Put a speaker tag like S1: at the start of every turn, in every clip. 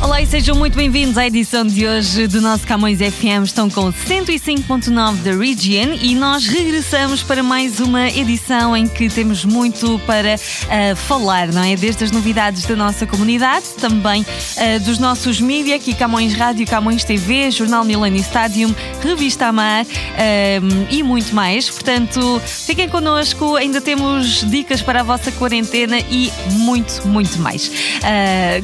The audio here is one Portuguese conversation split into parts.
S1: Olá e sejam muito bem-vindos à edição de hoje do nosso Camões FM. Estão com 105.9 da Region e nós regressamos para mais uma edição em que temos muito para uh, falar, não é? Desde as novidades da nossa comunidade, também uh, dos nossos mídias, aqui Camões Rádio, Camões TV, Jornal Millennium Stadium, Revista Amar uh, e muito mais. Portanto, fiquem connosco, ainda temos dicas para a vossa quarentena e muito, muito mais.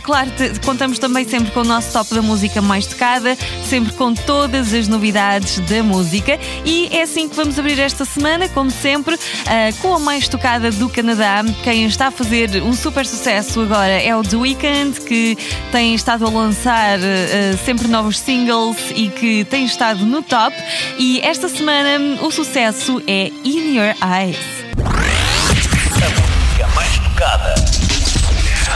S1: claro, contamos também sempre com o nosso top da música mais tocada, sempre com todas as novidades da música. E é assim que vamos abrir esta semana, como sempre, uh, com a mais tocada do Canadá. Quem está a fazer um super sucesso agora é o The Weeknd, que tem estado a lançar uh, sempre novos singles e que tem estado no top. E esta semana o sucesso é In Your Eyes.
S2: A música mais tocada.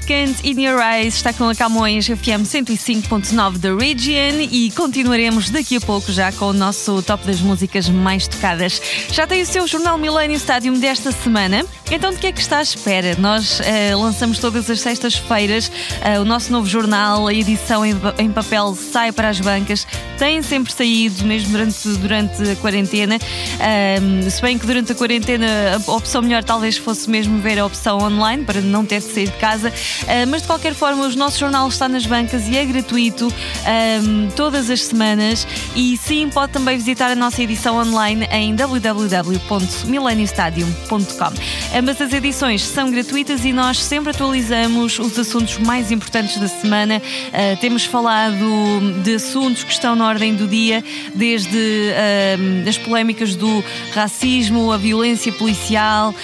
S1: Weeknd, In Your Eyes, está com a Camões FM 105.9 da Region e continuaremos daqui a pouco já com o nosso top das músicas mais tocadas. Já tem o seu jornal Millennium Stadium desta semana, então de que é que está à espera? Nós eh, lançamos todas as sextas-feiras eh, o nosso novo jornal, a edição em, em papel sai para as bancas, tem sempre saído, mesmo durante, durante a quarentena. Ahm, se bem que durante a quarentena a opção melhor talvez fosse mesmo ver a opção online para não ter de sair de casa, mas de qualquer forma o nosso jornal está nas bancas e é gratuito todas as semanas e sim pode também visitar a nossa edição online em www.millenniumstadium.com. Ambas as edições são gratuitas e nós sempre atualizamos os assuntos mais importantes da semana. Ah, temos falado de assuntos que estão na ordem do dia, desde as polémicas do racismo, a violência policial,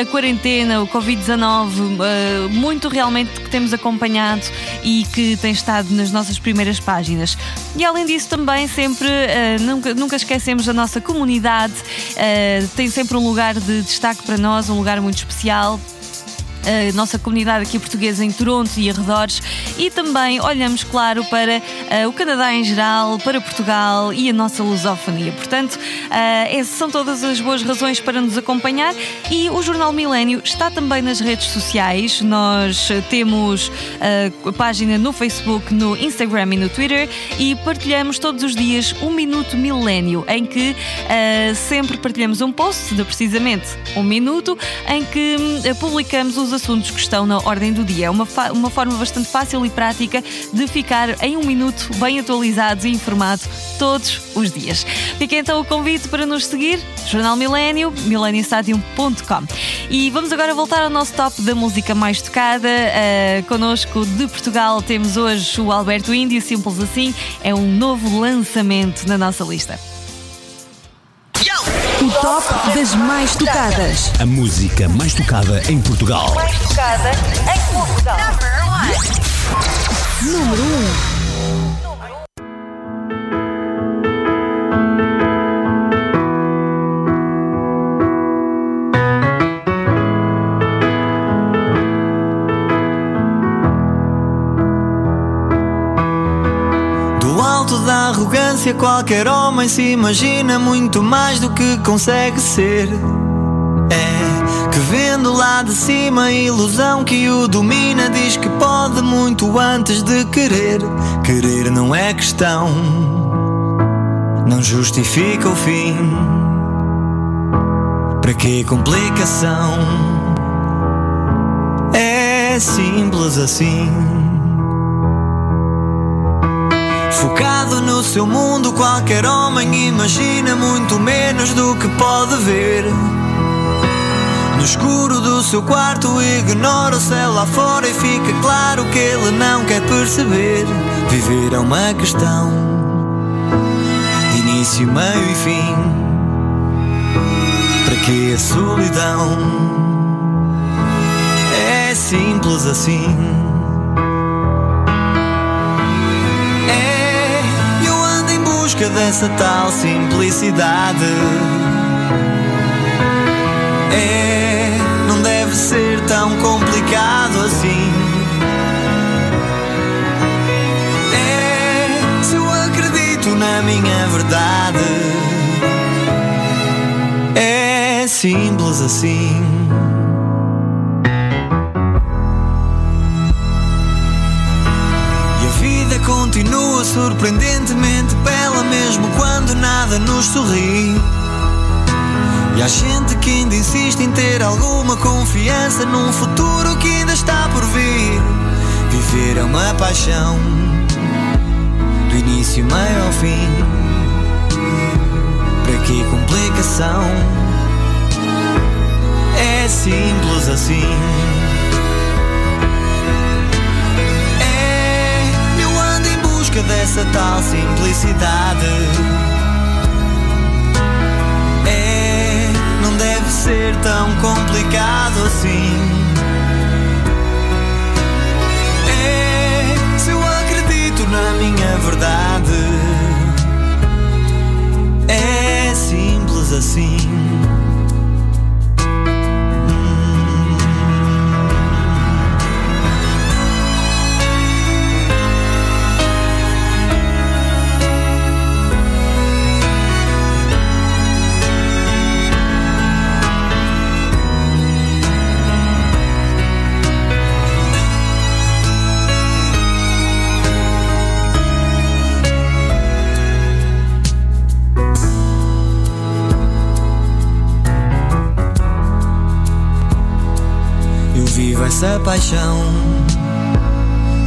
S1: a quarentena, o Covid-19, ah, muito realmente que temos acompanhado e que tem estado nas nossas primeiras páginas. E além disso, também sempre ah, nunca, nunca esquecemos da nossa comunidade, ah, tem sempre um lugar de destaque para nós, um lugar muito especial a nossa comunidade aqui portuguesa em Toronto e arredores e também olhamos, claro, para ah, o Canadá em geral, para Portugal e a nossa lusofonia. Portanto, essas são todas as boas razões para nos acompanhar e o Jornal Milênio está também nas redes sociais. Nós ah, temos ah, a página no Facebook, no Instagram e no Twitter e partilhamos todos os dias um Minuto Milênio, em que sempre partilhamos um post de precisamente um minuto em que hum, publicamos os assuntos que estão na ordem do dia. É uma, uma forma bastante fácil e prática de ficar em um minuto bem atualizado e informado todos os dias. Fica então o convite para nos seguir, Jornal Milênio, mileniostadium.com. E vamos agora voltar ao nosso top da música mais tocada. Uh, connosco de Portugal temos hoje o Alberto Índio, simples assim, é um novo lançamento na nossa lista.
S3: Top das mais tocadas.
S4: A música mais tocada em Portugal.
S3: tocada em Portugal. Número 1.
S5: Arrogância, qualquer homem se imagina muito mais do que consegue ser. É que vendo lá de cima a ilusão que o domina, diz que pode muito antes de querer. Querer não é questão, não justifica o fim. Para que complicação? É simples assim. Focado no seu mundo, qualquer homem imagina muito menos do que pode ver. No escuro do seu quarto, ignora o céu lá fora e fica claro que ele não quer perceber. Viver é uma questão de início, meio e fim. Para que a solidão? É simples assim. Busca dessa tal simplicidade. É, não deve ser tão complicado assim. É, se eu acredito na minha verdade. É simples assim. Continua surpreendentemente bela, mesmo quando nada nos sorri. E há gente que ainda insiste em ter alguma confiança num futuro que ainda está por vir. Viver é uma paixão, do início, meio ao fim. Para que complicação? É simples assim. Busca dessa tal simplicidade. É, não deve ser tão complicado assim. Paixão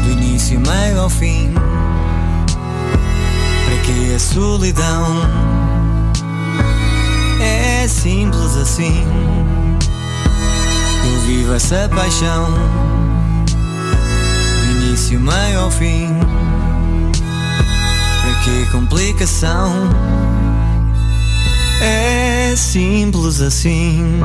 S5: do início, meio ao fim. Para que a solidão é simples assim. Eu vivo essa paixão do início, meio ao fim. Para que complicação? É simples assim.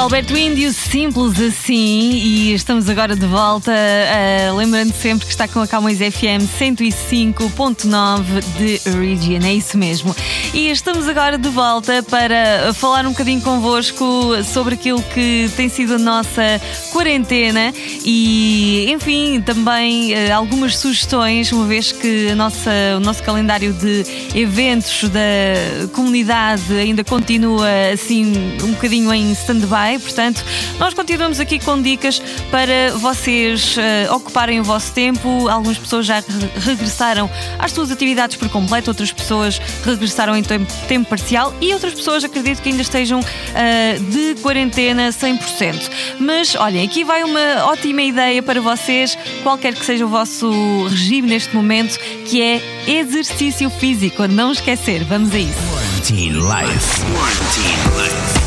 S6: Alberto Índio, simples assim, e estamos agora de volta. Uh, lembrando sempre que está com a Camões FM 105.9 de Region, é isso mesmo. E estamos agora de volta para falar um bocadinho convosco sobre aquilo que tem sido a nossa quarentena e, enfim, também uh, algumas sugestões, uma vez que a nossa, o nosso calendário de eventos da comunidade ainda continua assim um bocadinho em stand-by portanto, nós continuamos aqui com dicas para vocês uh, ocuparem o vosso tempo. Algumas pessoas já re regressaram às suas atividades por completo, outras pessoas regressaram em tempo, tempo parcial e outras pessoas acredito que ainda estejam uh, de quarentena 100%. Mas olhem, aqui vai uma ótima ideia para vocês, qualquer que seja o vosso regime neste momento, que é exercício físico. Não esquecer, vamos a isso.
S2: Quarantine Life. Quarantine Life.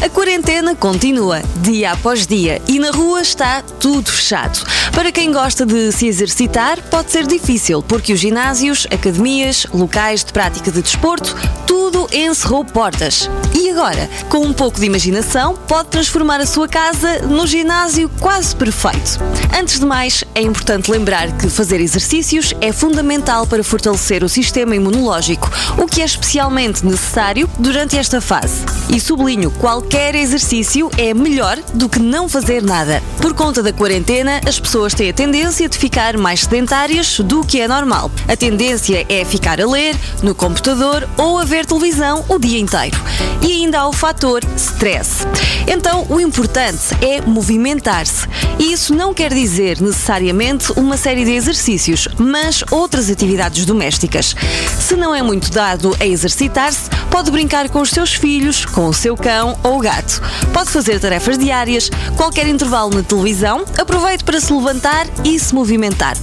S1: A quarentena continua, dia após dia, e na rua está tudo fechado. Para quem gosta de se exercitar, pode ser difícil, porque os ginásios, academias, locais de prática de desporto, tudo encerrou portas. E agora, com um pouco de imaginação, pode transformar a sua casa no ginásio quase perfeito. Antes de mais, é importante lembrar que fazer exercícios é fundamental para fortalecer o sistema imunológico, o que é especialmente necessário durante esta fase. E sublinho, qualquer exercício é melhor do que não fazer nada. Por conta da quarentena, as pessoas têm a tendência de ficar mais sedentárias do que é normal. A tendência é ficar a ler, no computador ou a ver televisão o dia inteiro. E ainda há o fator stress. Então, o importante é movimentar-se. E isso não quer dizer necessariamente uma série de exercícios, mas outras atividades domésticas. Se não é muito dado a exercitar-se, pode brincar com os seus filhos, com o seu cão ou gato. Pode fazer tarefas diárias, qualquer intervalo na televisão, aproveite para se levantar e se movimentar.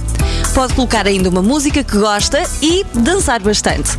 S1: Pode colocar ainda uma música que gosta e dançar bastante.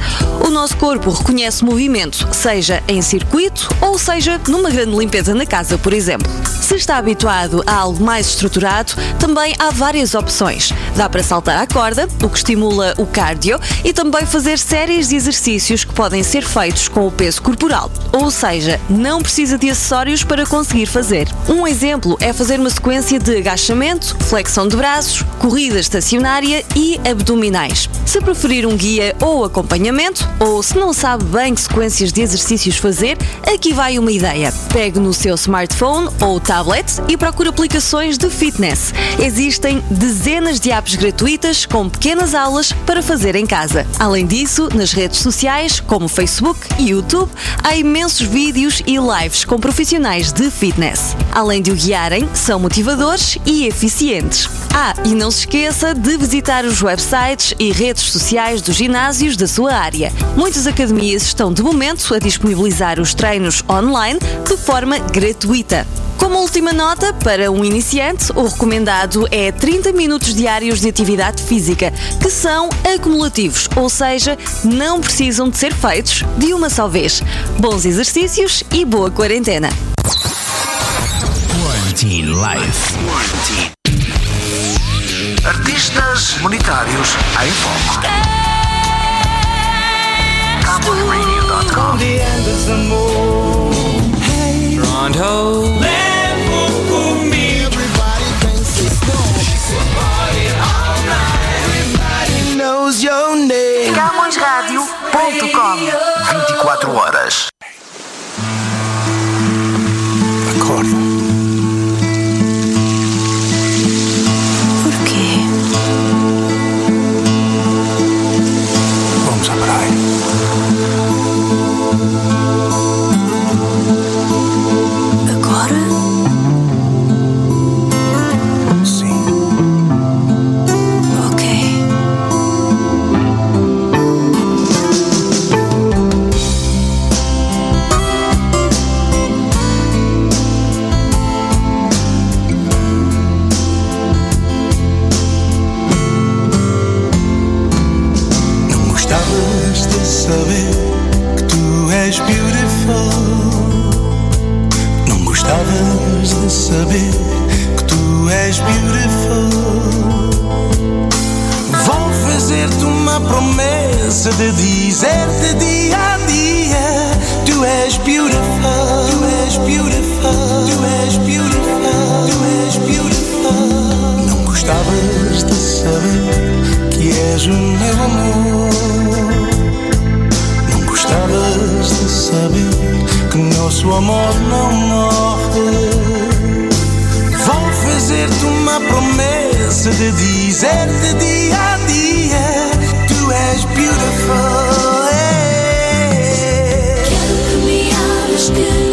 S1: O nosso corpo reconhece movimento, seja em circuito ou seja numa grande limpeza na casa, por exemplo. Se está habituado a algo mais estruturado, também há várias opções. Dá para saltar à corda, o que estimula o cardio, e também fazer séries de exercícios que podem ser feitos com o peso corporal. Ou seja, não precisa de acessórios para conseguir fazer. Um exemplo é fazer uma sequência de agachamento, flexão de braços, corrida estacionária e abdominais. Se preferir um guia ou acompanhamento, ou se não sabe bem que sequências de exercícios fazer, aqui vai uma ideia. Pegue no seu smartphone ou tablet e procure aplicações de fitness. Existem dezenas de apps gratuitas com pequenas aulas para fazer em casa. Além disso, nas redes sociais, como Facebook e YouTube, há imensos vídeos e lives com profissionais de fitness. Além de o guiarem, são motivadores e eficientes. Ah, e não se esqueça de visitar os websites e redes sociais dos ginásios da sua área. Muitas academias estão de momento a disponibilizar os treinos online de forma gratuita. Como última nota, para um iniciante, o recomendado é 30 minutos diários de atividade física, que são acumulativos, ou seja, não precisam de ser feitos de uma só vez. Bons exercícios e boa quarentena.
S2: Quarantine Life.
S7: Artistas monetários em foco. CamõesRadio.com
S8: knows your name.
S7: CamõesRádio.com 24 horas.
S1: Still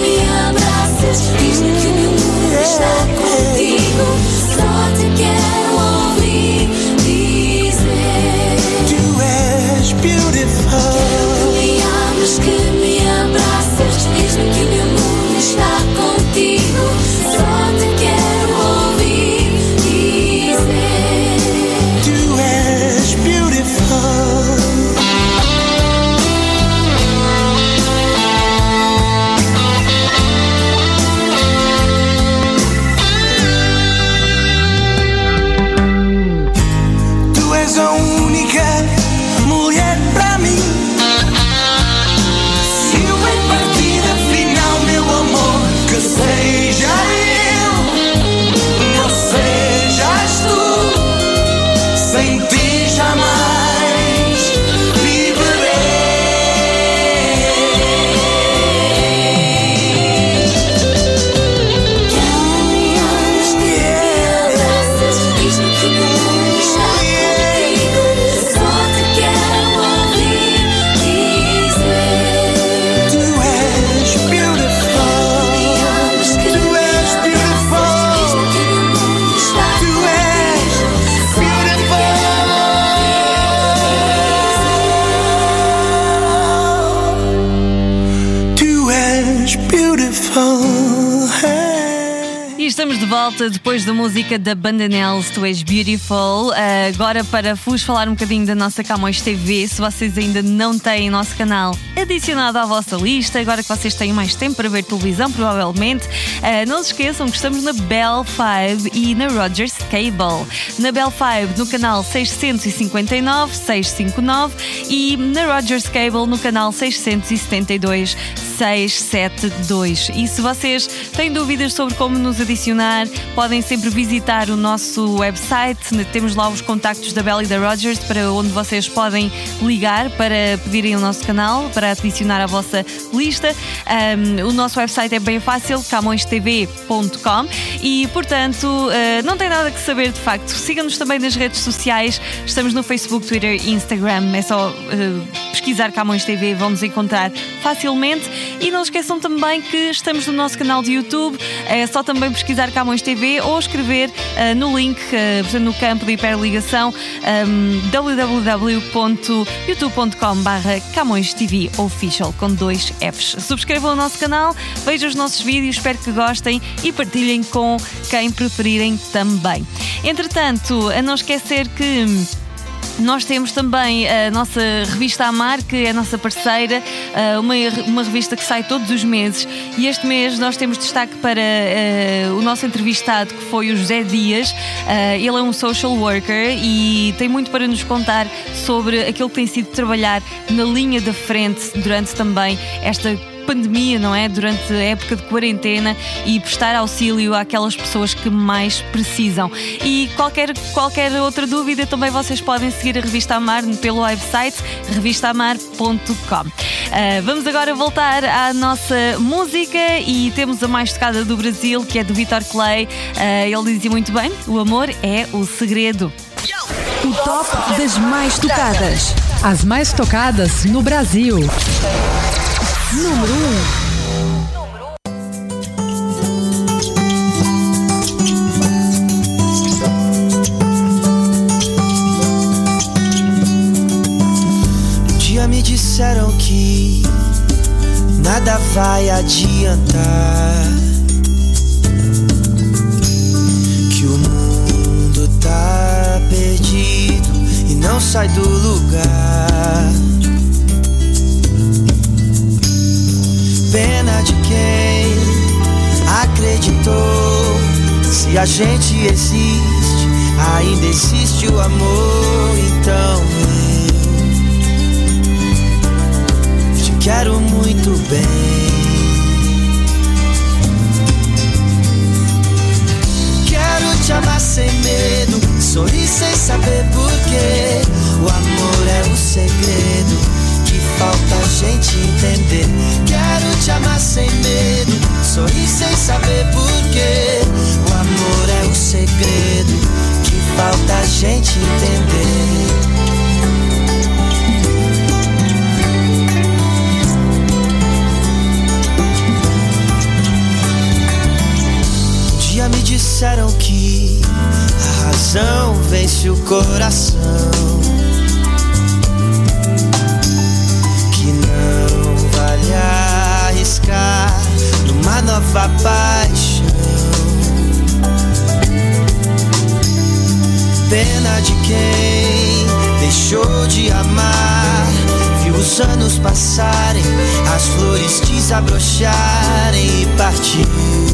S1: depois da música da Banda Nels, Tu És Beautiful. Ah, agora para vos falar um bocadinho da nossa Camões TV, se vocês ainda não têm nosso canal adicionado à vossa lista, agora que vocês têm mais tempo para ver televisão, provavelmente, ah, não se esqueçam que estamos na Bell 5 e na Rogers Cable. Na Bell 5 no canal 659, 659 e na Rogers Cable no canal 672. 672. E se vocês têm dúvidas sobre como nos adicionar, podem sempre visitar o nosso website. Temos lá os contactos da Bell e da Rogers para onde vocês podem ligar para pedirem o nosso canal, para adicionar a vossa lista. Um, o nosso website é bem fácil, camõestv.com e, portanto, uh, não tem nada que saber de facto. Sigam-nos também nas redes sociais. Estamos no Facebook, Twitter e Instagram. É só uh, pesquisar Camões TV, vão nos encontrar facilmente. E não esqueçam também que estamos no nosso canal de YouTube. É só também pesquisar Camões TV ou escrever uh, no link, uh, no campo de hiperligação, um, www.youtube.com/barra Camões TV Official com dois Fs. Subscrevam o nosso canal, vejam os nossos vídeos, espero que gostem e partilhem com quem preferirem também. Entretanto, a não esquecer que. Nós temos também a nossa revista Amar, que é a nossa parceira, eh, uma, uma revista que sai todos os meses. E este mês nós temos destaque para eh, o nosso entrevistado, que foi o José Dias. Eh, ele é um social worker e tem muito para nos contar sobre aquilo que tem sido trabalhar na linha da frente durante também esta pandemia, não é? Durante a época de quarentena e prestar auxílio àquelas pessoas que mais precisam. E qualquer, qualquer outra dúvida também vocês podem seguir a Revista Amar pelo website revistaamar.com. Ah, vamos agora voltar à nossa música e temos a mais tocada do Brasil, que é do Vitor Clay. Ah, ele dizia muito bem: o amor é o segredo.
S3: O top das mais tocadas.
S9: As mais tocadas no Brasil.
S3: Número 1.
S5: Um disseram que nada vai adiantar. Que o mundo tá perdido e não sai do lugar. Pena de quem acredita
S8: Se a gente existe, ainda existe o amor. Então eu te quero muito bem. Quero te amar sem medo, sorrir sem saber porquê. O amor é o segredo que falta a gente entender. Te amar sem medo, sorrir sem saber porquê. O amor é o segredo que falta a gente entender. Me disseram que a razão vence o coração. Nova paixão. Pena de quem deixou de amar. Viu os anos passarem, as flores desabrocharem e partiu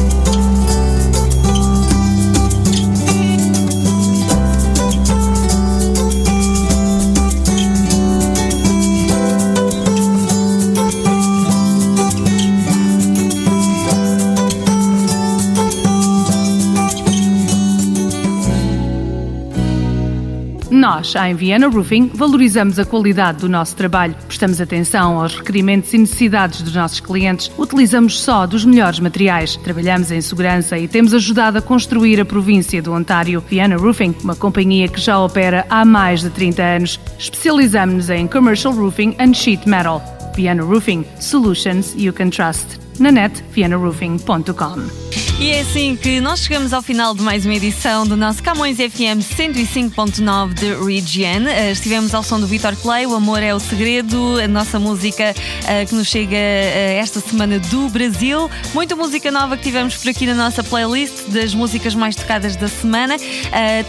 S9: Nós, em Viana Roofing, valorizamos a qualidade do nosso trabalho, prestamos atenção aos requerimentos e necessidades dos nossos clientes, utilizamos só dos melhores materiais, trabalhamos em segurança e temos ajudado a construir a província do Ontário. Viana Roofing, uma companhia que já opera há mais de 30 anos. Especializamos-nos em Commercial Roofing and Sheet Metal. Viana Roofing, solutions you can trust. Na net, vianaroofing.com.
S1: E é assim que nós chegamos ao final de mais uma edição do nosso Camões FM 105.9 de Region. Uh, estivemos ao som do Vitor Clay, O Amor é o Segredo, a nossa música uh, que nos chega uh, esta semana do Brasil. Muita música nova que tivemos por aqui na nossa playlist das músicas mais tocadas da semana.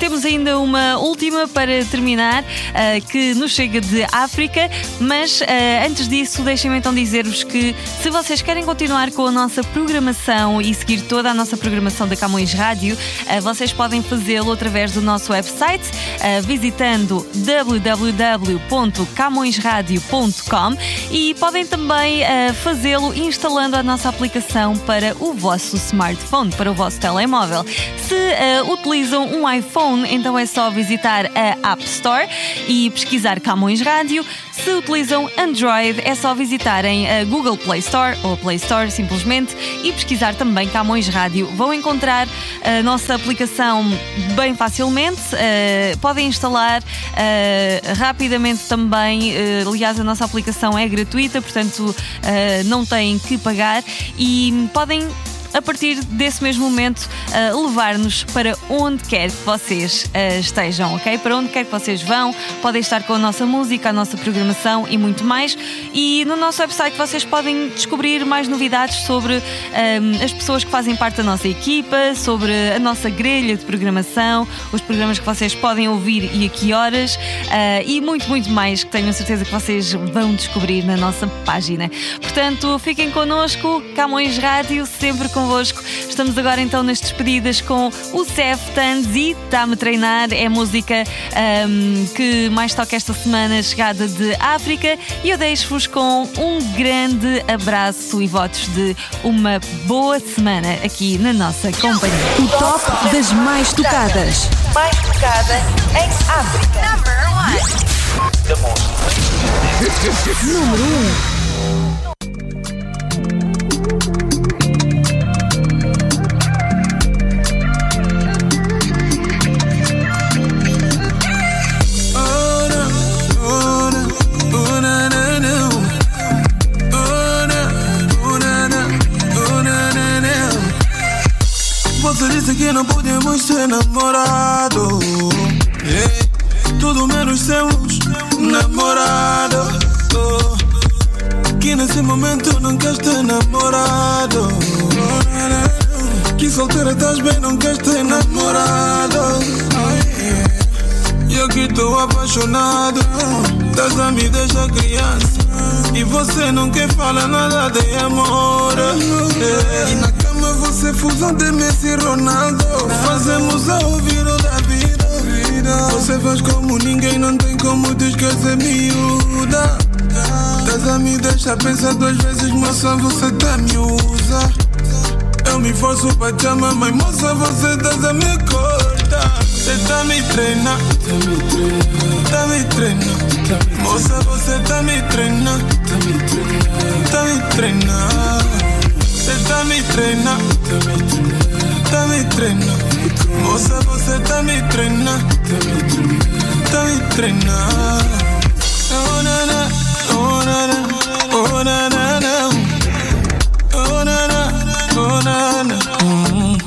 S1: temos ainda uma última para terminar que nos chega de África, mas antes disso, deixem-me então dizer-vos que se vocês querem continuar com a nossa programação e seguir toda a nossa programação da Camões Rádio, eh, vocês podem fazê-lo através do nosso website, eh, visitando www.camõesradio.com e podem também eh, fazê-lo instalando a nossa aplicação para o vosso smartphone, para o vosso telemóvel. Se utilizam um iPhone, então é só visitar a App Store e pesquisar Camões Rádio. Se utilizam Android, é só visitarem a Google Play Store ou a Play Store simplesmente e pesquisar também Camões Rádio. Vão encontrar a nossa aplicação bem facilmente, uh, podem instalar uh, rapidamente também. Uh, aliás, a nossa aplicação é gratuita, portanto não têm que pagar e podem a partir desse mesmo momento, uh, levar-nos para onde quer que vocês uh, estejam, ok? Para onde quer que vocês vão, podem estar com a nossa música, a nossa programação e muito mais. E no nosso website vocês podem descobrir mais novidades sobre um, as pessoas que fazem parte da nossa equipa, sobre a nossa grelha de programação, os programas que vocês podem ouvir e a que horas uh, e muito, muito mais que tenho certeza que vocês vão descobrir na nossa página. Portanto, fiquem connosco, Camões Rádio, sempre com convosco. Estamos agora então nas despedidas com o Cef Tanzi, Está-me a treinar, é a música um, que mais toca esta semana, chegada de África. E eu deixo-vos com um grande abraço e votos de uma boa semana aqui na nossa companhia.
S10: O top das mais tocadas.
S11: Mais tocada em África. Number one.
S3: Número 1.
S12: Oh, namorados. Yeah. Tudo menos sermos namorados. Que nesse momento não queres ter namorado. Na, na, na. Que solteira estás bem, não queres ter namorado. Yeah. E eu que tô apaixonado Das a me deixa criança E você não quer falar nada de amor É. Você fusão de Messi e Ronaldo Fazemos a ouvir da vida Você faz como ninguém, não tem como te esquecer miúda Das a me deixa pensar duas vezes Moça, você tá me usa eu me forço pra te amar, mas moça, você tá a me cortar. Você tá me treinando, tá me treinando, tá me treinando. Moça, você tá me treinando, tá me treinando, tá me treinando. Você tá me treinando, tá me treinando, tá me treinando. Moça, você tá me treinando, tá me treinando, tá me treinando. Oh, na, na, oh, na, na, oh, na, na, na. Oh na na, oh na na. Mm.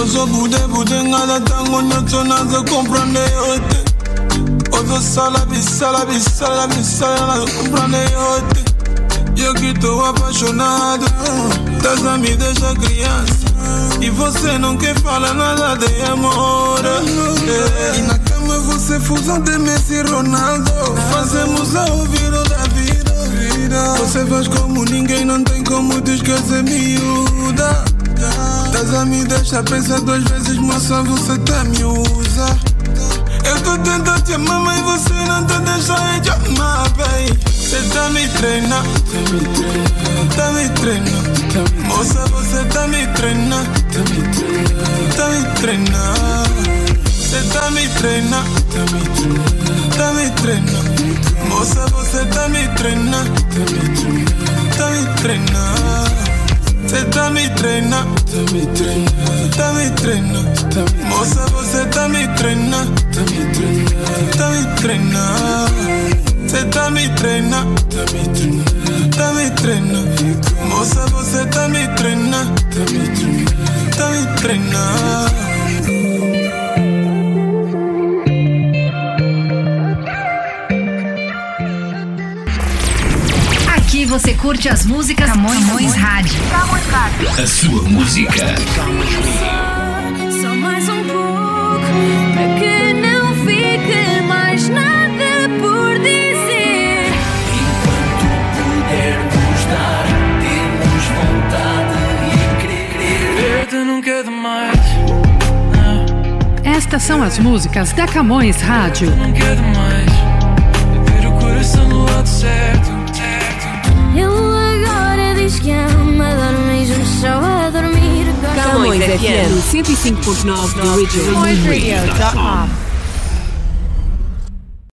S12: Ozo bude bude ngala tango nyoto nazo comprende yote. Ozo sala bisala bisala bisala nazo comprende yote. Eu que tô apaixonado, das a me deixa criança. E você não quer falar nada de amor. É. E na cama você fusão de Messi e Ronaldo. Fazemos a ouvir da vida. Você faz como ninguém, não tem como te esquecer, miúda. Das a me deixa pensar duas vezes, moça, você tá me usa. Eu tô tentando te amar, mas você não tá deixando de amar, bem. Você tá me treinando, tá me treinando. Moça, você tá me treinando, tá me treinando. Você tá me treinando, tá me treinando. Moça, você tá me treinando, tá me treinando, tá me treinando. Você tá me treinando, tá me treinando, tá me. Moça, você tá me treinando, tá me treinando, tá me treinando. Você tá me treinando, tá me treinando, tá me treinando. Moça, você tá me treinando, tá me treinando, tá me treinando.
S10: Aqui você curte as músicas Camões, Camões Rádio.
S4: A sua música.
S13: Só
S9: Estas são as músicas da Camões Rádio.
S12: é.
S13: Ele agora diz que ama, dorme junto só a dormir. Gosta
S3: Camões FM 105.9 The Original.